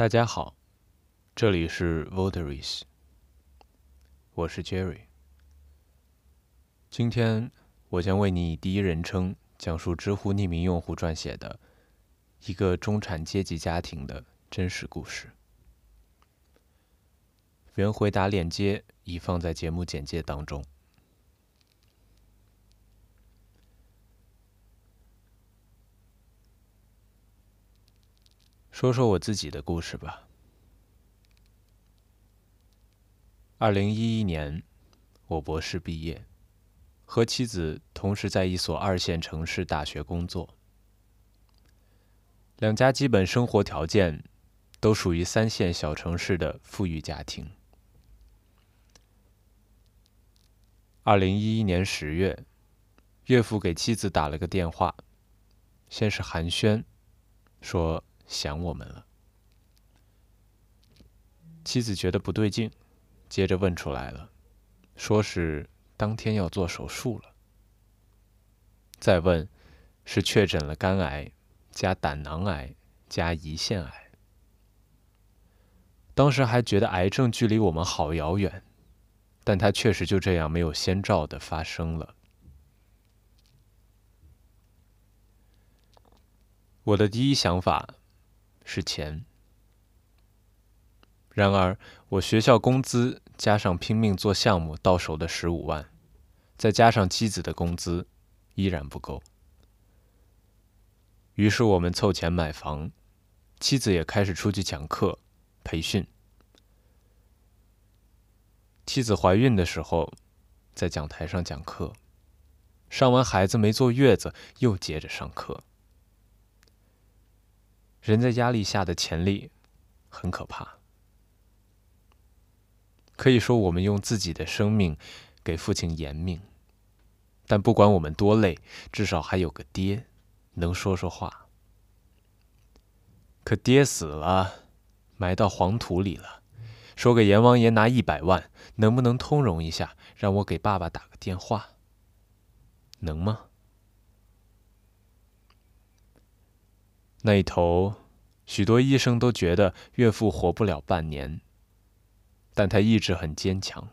大家好，这里是 Voteries，我是 Jerry。今天我将为你以第一人称讲述知乎匿名用户撰写的一个中产阶级家庭的真实故事。原回答链接已放在节目简介当中。说说我自己的故事吧。二零一一年，我博士毕业，和妻子同时在一所二线城市大学工作，两家基本生活条件都属于三线小城市的富裕家庭。二零一一年十月，岳父给妻子打了个电话，先是寒暄，说。想我们了，妻子觉得不对劲，接着问出来了，说是当天要做手术了。再问，是确诊了肝癌加胆囊癌加胰腺癌。当时还觉得癌症距离我们好遥远，但它确实就这样没有先兆的发生了。我的第一想法。是钱。然而，我学校工资加上拼命做项目到手的十五万，再加上妻子的工资，依然不够。于是我们凑钱买房，妻子也开始出去讲课、培训。妻子怀孕的时候，在讲台上讲课，上完孩子没坐月子，又接着上课。人在压力下的潜力很可怕，可以说我们用自己的生命给父亲延命，但不管我们多累，至少还有个爹能说说话。可爹死了，埋到黄土里了，说给阎王爷拿一百万，能不能通融一下，让我给爸爸打个电话？能吗？那一头，许多医生都觉得岳父活不了半年，但他意志很坚强。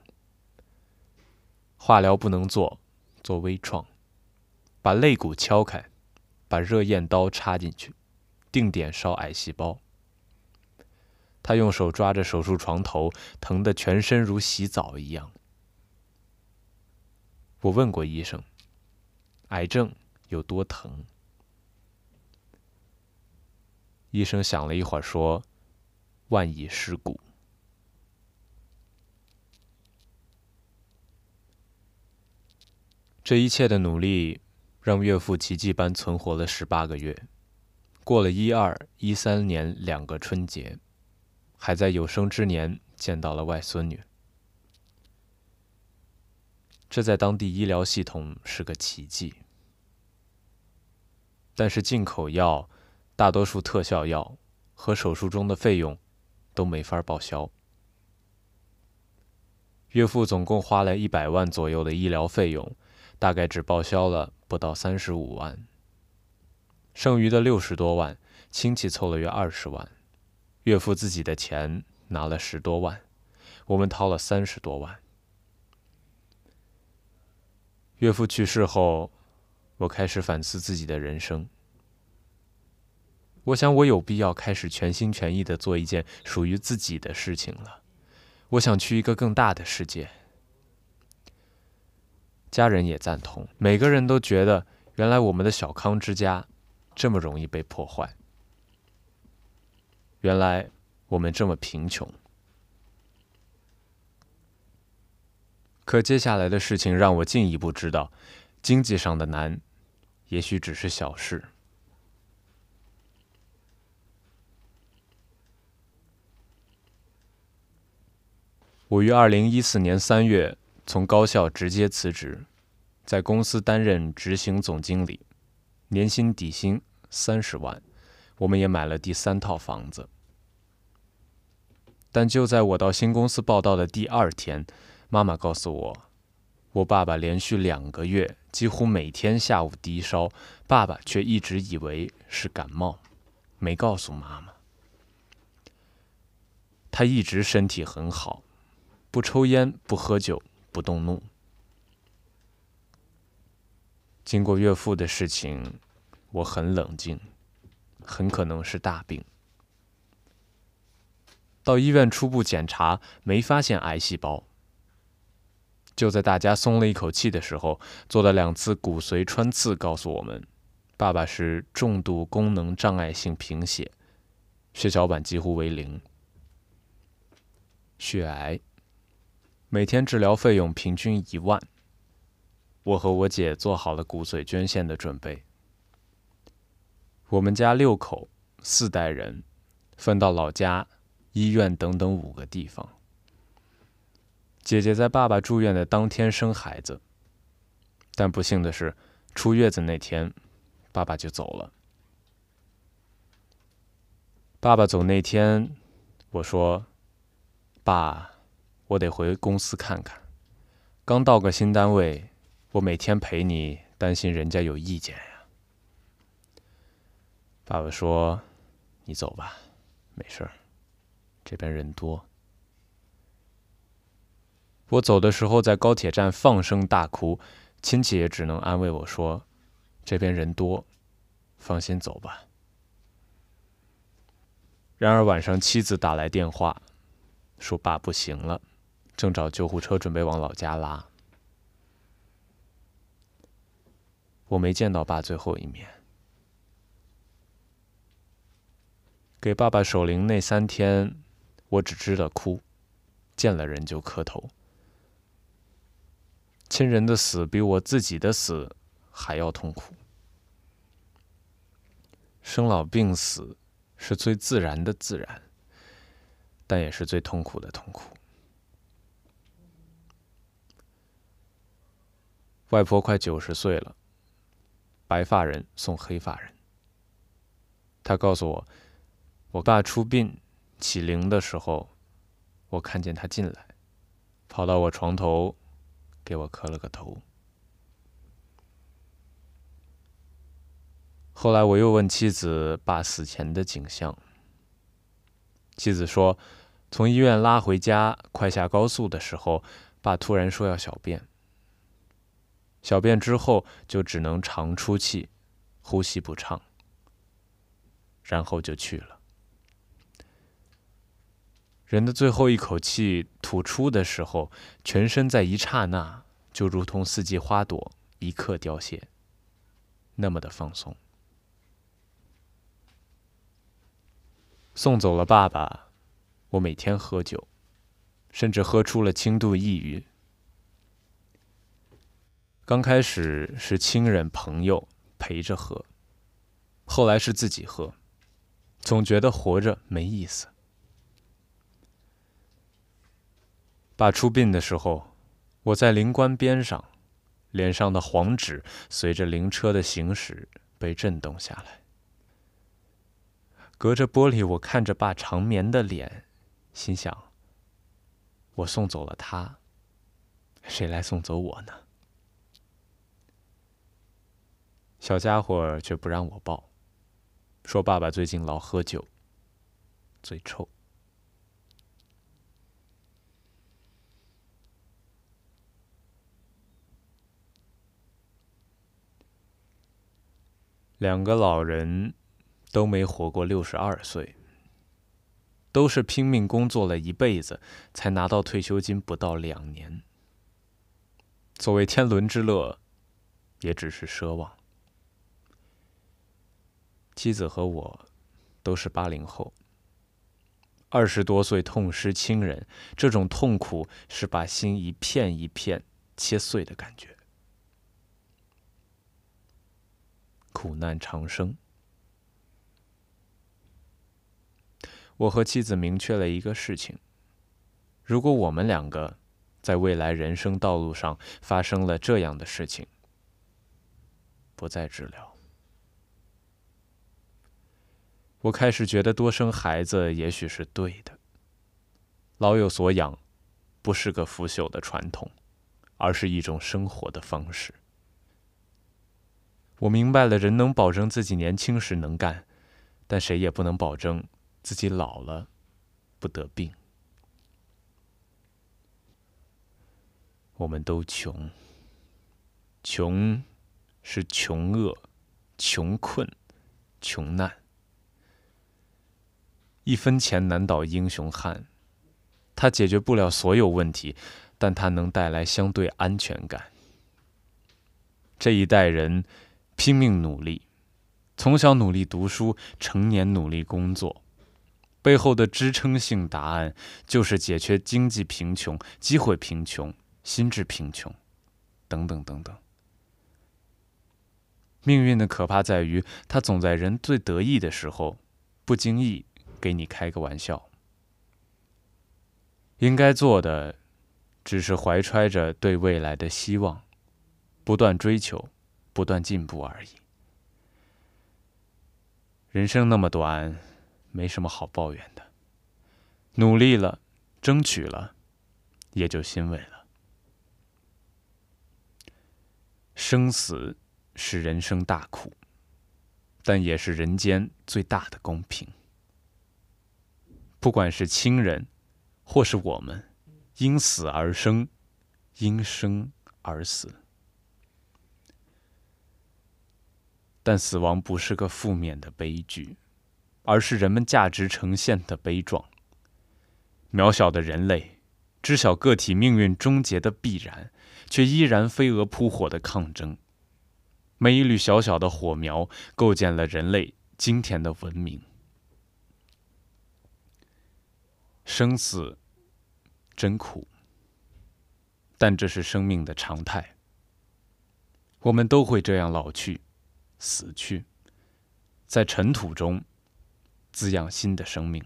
化疗不能做，做微创，把肋骨敲开，把热焰刀插进去，定点烧癌细胞。他用手抓着手术床头，疼得全身如洗澡一样。我问过医生，癌症有多疼？医生想了一会儿，说：“万亿尸骨。”这一切的努力，让岳父奇迹般存活了十八个月，过了一二一三年两个春节，还在有生之年见到了外孙女。这在当地医疗系统是个奇迹，但是进口药。大多数特效药和手术中的费用都没法报销。岳父总共花了一百万左右的医疗费用，大概只报销了不到三十五万。剩余的六十多万，亲戚凑了约二十万，岳父自己的钱拿了十多万，我们掏了三十多万。岳父去世后，我开始反思自己的人生。我想，我有必要开始全心全意的做一件属于自己的事情了。我想去一个更大的世界。家人也赞同，每个人都觉得，原来我们的小康之家这么容易被破坏。原来我们这么贫穷。可接下来的事情让我进一步知道，经济上的难，也许只是小事。我于二零一四年三月从高校直接辞职，在公司担任执行总经理，年薪底薪三十万，我们也买了第三套房子。但就在我到新公司报道的第二天，妈妈告诉我，我爸爸连续两个月几乎每天下午低烧，爸爸却一直以为是感冒，没告诉妈妈。他一直身体很好，不抽烟，不喝酒，不动怒。经过岳父的事情，我很冷静，很可能是大病。到医院初步检查，没发现癌细胞。就在大家松了一口气的时候，做了两次骨髓穿刺，告诉我们，爸爸是重度功能障碍性贫血，血小板几乎为零。血癌，每天治疗费用平均一万。我和我姐做好了骨髓捐献的准备。我们家六口，四代人，分到老家、医院等等五个地方。姐姐在爸爸住院的当天生孩子，但不幸的是，出月子那天，爸爸就走了。爸爸走那天，我说。爸，我得回公司看看。刚到个新单位，我每天陪你，担心人家有意见呀。爸爸说：“你走吧，没事儿，这边人多。”我走的时候在高铁站放声大哭，亲戚也只能安慰我说：“这边人多，放心走吧。”然而晚上妻子打来电话。说爸不行了，正找救护车准备往老家拉。我没见到爸最后一面。给爸爸守灵那三天，我只知道哭，见了人就磕头。亲人的死比我自己的死还要痛苦。生老病死是最自然的自然。但也是最痛苦的痛苦。外婆快九十岁了，白发人送黑发人。她告诉我，我爸出殡起灵的时候，我看见他进来，跑到我床头，给我磕了个头。后来我又问妻子爸死前的景象。妻子说：“从医院拉回家，快下高速的时候，爸突然说要小便。小便之后就只能长出气，呼吸不畅，然后就去了。人的最后一口气吐出的时候，全身在一刹那就如同四季花朵，一刻凋谢，那么的放松。”送走了爸爸，我每天喝酒，甚至喝出了轻度抑郁。刚开始是亲人朋友陪着喝，后来是自己喝，总觉得活着没意思。爸出殡的时候，我在灵棺边上，脸上的黄纸随着灵车的行驶被震动下来。隔着玻璃，我看着爸长眠的脸，心想：我送走了他，谁来送走我呢？小家伙却不让我抱，说爸爸最近老喝酒，嘴臭。两个老人。都没活过六十二岁，都是拼命工作了一辈子，才拿到退休金不到两年。所谓天伦之乐，也只是奢望。妻子和我都是八零后，二十多岁痛失亲人，这种痛苦是把心一片一片切碎的感觉，苦难长生。我和妻子明确了一个事情：如果我们两个在未来人生道路上发生了这样的事情，不再治疗。我开始觉得多生孩子也许是对的。老有所养不是个腐朽的传统而是一种生活的方式。我明白了人能保证自己年轻时能干但谁也不能保证自己老了不得病。我们都穷穷是穷饿穷困穷难一分钱难倒英雄汉，它解决不了所有问题，但它能带来相对安全感。这一代人拼命努力，从小努力读书，成年努力工作，背后的支撑性答案就是解决经济贫穷、机会贫穷。心智贫穷，等等等等。命运的可怕在于，它总在人最得意的时候，不经意给你开个玩笑。应该做的，只是怀揣着对未来的希望，不断追求，不断进步而已。人生那么短，没什么好抱怨的。努力了，争取了，也就欣慰了。生死是人生大苦，但也是人间最大的公平。不管是亲人，或是我们，因死而生，因生而死。但死亡不是个负面的悲剧，而是人们价值呈现的悲壮。渺小的人类，知晓个体命运终结的必然。却依然飞蛾扑火的抗争，每一缕小小的火苗构建了人类今天的文明。生死真苦，但这是生命的常态。我们都会这样老去、死去，在尘土中滋养新的生命。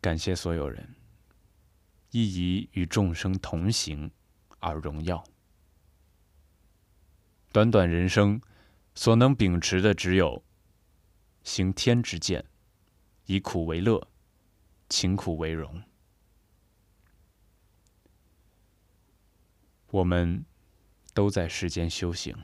感谢所有人。亦以与众生同行而荣耀。短短人生，所能秉持的只有行天之见，以苦为乐，勤苦为荣。我们都在世间修行。